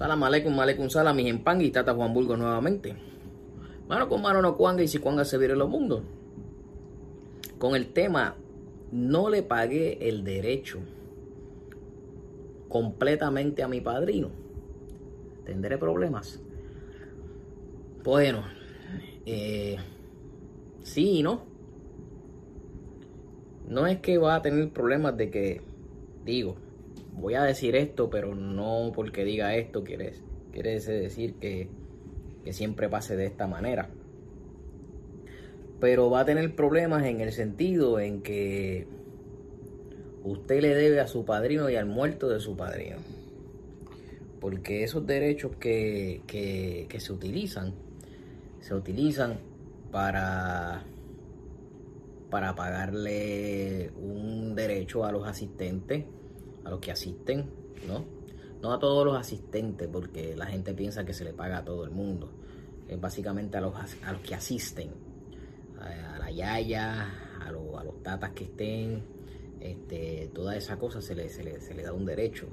Salam aleikum, aleikum salam, mis empan y Tata Juan Burgo nuevamente. Mano con mano no cuanga y si cuanga se viene los mundos. Con el tema, no le pagué el derecho completamente a mi padrino. ¿Tendré problemas? Bueno, eh, sí y no. No es que va a tener problemas de que, digo, voy a decir esto, pero no porque diga esto quiere, decir que, que siempre pase de esta manera. Pero va a tener problemas en el sentido en que usted le debe a su padrino y al muerto de su padrino. Porque esos derechos que, que, que se utilizan, se utilizan para, para pagarle un derecho a los asistentes a los que asisten, ¿no? No a todos los asistentes, porque la gente piensa que se le paga a todo el mundo. Básicamente a los, a los que asisten, a, la yaya, a, a, los tatas que estén, este, toda esa cosa se le, se, le, se le da un derecho.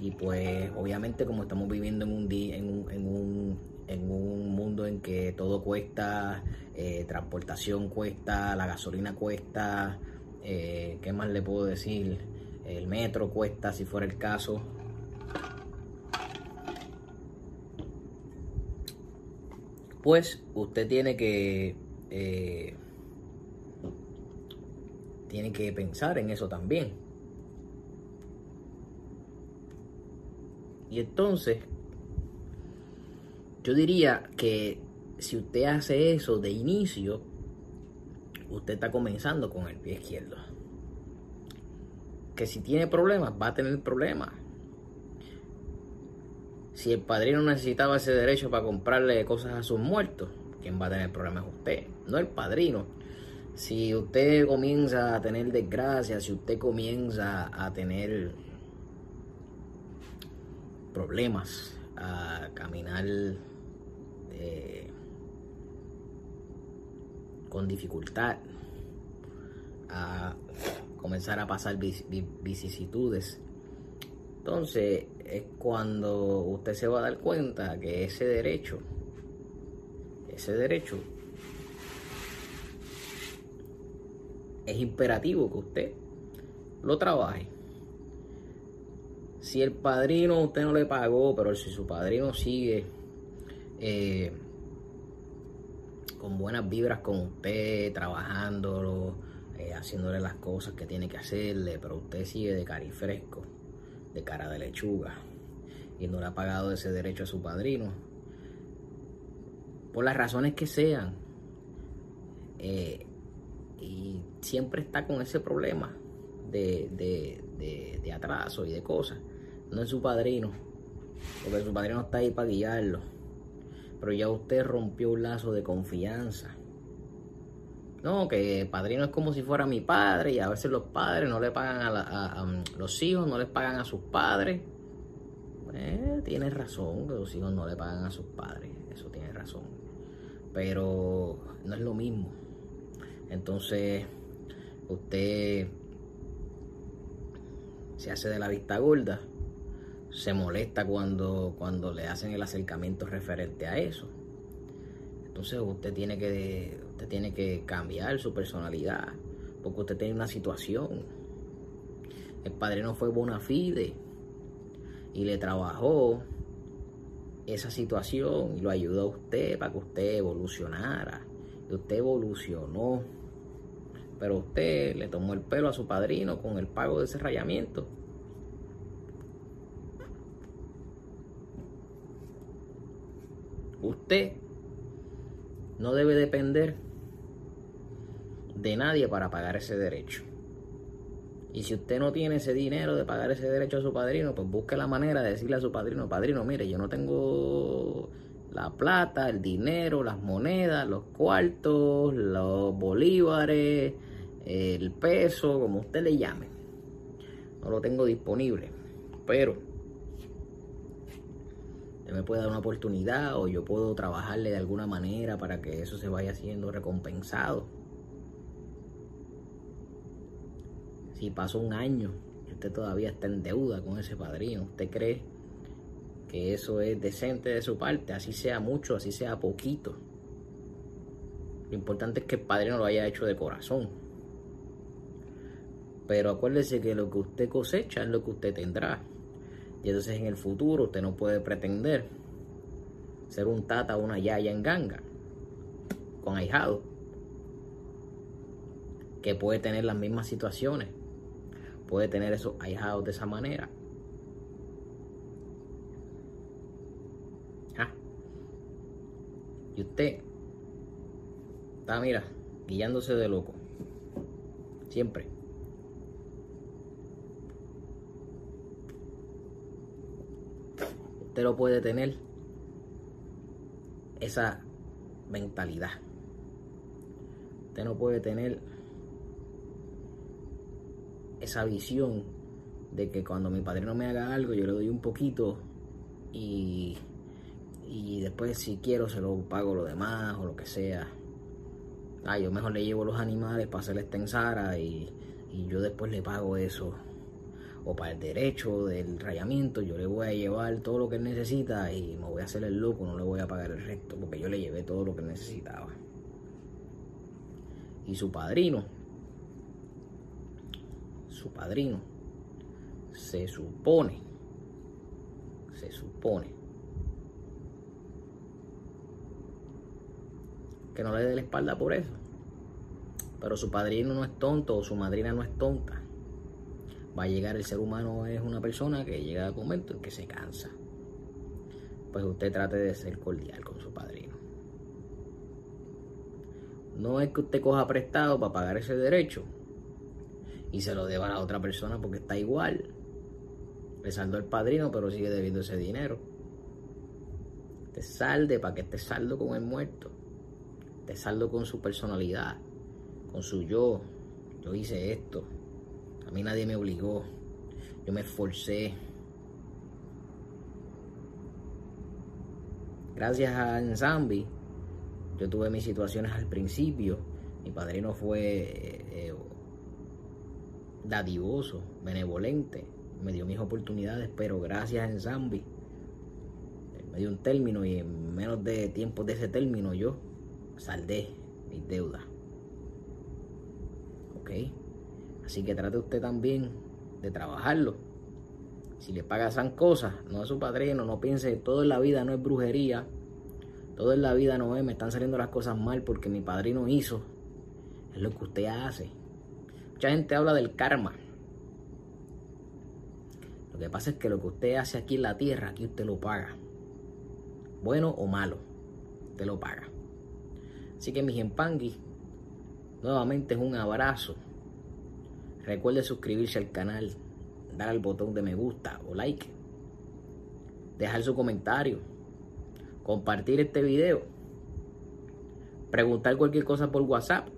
Y pues obviamente como estamos viviendo en un, en un, en un, en un mundo en que todo cuesta, eh, transportación cuesta, la gasolina cuesta, eh, ¿qué más le puedo decir? El metro cuesta, si fuera el caso. Pues usted tiene que eh, tiene que pensar en eso también. Y entonces, yo diría que si usted hace eso de inicio, usted está comenzando con el pie izquierdo que si tiene problemas, va a tener problemas. Si el padrino necesitaba ese derecho para comprarle cosas a sus muertos, quien va a tener problemas es usted, no el padrino. Si usted comienza a tener desgracia, si usted comienza a tener problemas, a caminar eh, con dificultad, a comenzar a pasar vicisitudes. Entonces es cuando usted se va a dar cuenta que ese derecho, ese derecho es imperativo que usted lo trabaje. Si el padrino usted no le pagó, pero si su padrino sigue eh, con buenas vibras con usted, trabajándolo, eh, haciéndole las cosas que tiene que hacerle, pero usted sigue de carifresco, de cara de lechuga, y no le ha pagado ese derecho a su padrino, por las razones que sean, eh, y siempre está con ese problema de, de, de atraso y de cosas, no es su padrino, porque su padrino está ahí para guiarlo, pero ya usted rompió un lazo de confianza no, que padrino es como si fuera mi padre y a veces los padres no le pagan a, los hijos, no les pagan a sus padres. Eh, tiene razón que los hijos no le pagan a sus padres, eso tiene razón. Pero no es lo mismo. Entonces, usted se hace de la vista gorda, se molesta cuando, cuando le hacen el acercamiento referente a eso. Entonces usted tiene que usted tiene que cambiar su personalidad porque usted tiene una situación. El padre no fue bona fide y le trabajó esa situación y lo ayudó a usted para que usted evolucionara. Y usted evolucionó. Pero usted le tomó el pelo a su padrino con el pago de ese rayamiento. Usted no debe depender de nadie para pagar ese derecho. Y si usted no tiene ese dinero de pagar ese derecho a su padrino, pues busque la manera de decirle a su padrino, padrino, mire, yo no tengo la plata, el dinero, las monedas, los cuartos, los bolívares, el peso, como usted le llame. No lo tengo disponible. Pero me puede dar una oportunidad o yo puedo trabajarle de alguna manera para que eso se vaya siendo recompensado. Si pasó un año y usted todavía está en deuda con ese padrino, ¿usted cree que eso es decente de su parte, así sea mucho, así sea poquito. Lo importante es que el padre no lo haya hecho de corazón. Pero acuérdese que lo que usted cosecha es lo que usted tendrá. Y entonces en el futuro usted no puede pretender ser un tata o una yaya en ganga con ahijado que puede tener las mismas situaciones, puede tener esos ahijados de esa manera. Ah. Y usted está, mira, guiándose de loco. Siempre. Usted lo puede tener esa mentalidad. Usted no puede tener esa visión de que cuando mi padrino me haga algo, yo le doy un poquito y, y después si quiero se lo pago lo demás o lo que sea. Ah, yo mejor le llevo los animales para hacer la extensara y, y yo después le pago eso. O para el derecho del rayamiento, yo le voy a llevar todo lo que él necesita y me voy a hacer el loco, no le voy a pagar el resto porque yo le llevé todo lo que necesitaba. Y su padrino, su padrino, se supone, se supone que no le dé la espalda por eso. Pero su padrino no es tonto o su madrina no es tonta. Va a llegar, el ser humano es una persona que llega al momento en que se cansa. Pues usted trate de ser cordial con su padrino. No es que usted coja prestado para pagar ese derecho y se lo deba a la otra persona porque está igual. Le saldó el padrino, pero sigue debiendo ese dinero. Te salde para que esté saldo con el muerto. Te saldo con su personalidad, con su yo. Yo hice esto. A mí nadie me obligó. Yo me esforcé. Gracias a Nzambi, yo tuve mis situaciones al principio. Mi padrino fue eh, eh, dadivoso, benevolente. Me dio mis oportunidades, pero gracias a Nzambi me dio un término y en menos de tiempo de ese término yo saldé mis deudas. ¿Ok? Así que trate usted también de trabajarlo. Si le paga esas cosas, no a su padrino, no piense, todo en la vida no es brujería, todo en la vida no es, me están saliendo las cosas mal porque mi padrino hizo. Es lo que usted hace. Mucha gente habla del karma. Lo que pasa es que lo que usted hace aquí en la tierra, aquí usted lo paga. Bueno o malo, usted lo paga. Así que mis empangui, nuevamente es un abrazo. Recuerde suscribirse al canal, dar al botón de me gusta o like, dejar su comentario, compartir este video, preguntar cualquier cosa por WhatsApp.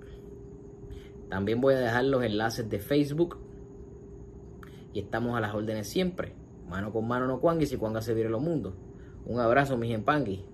También voy a dejar los enlaces de Facebook y estamos a las órdenes siempre. Mano con mano no cuanguis y cuanga se vire los mundos. Un abrazo, mis empangui.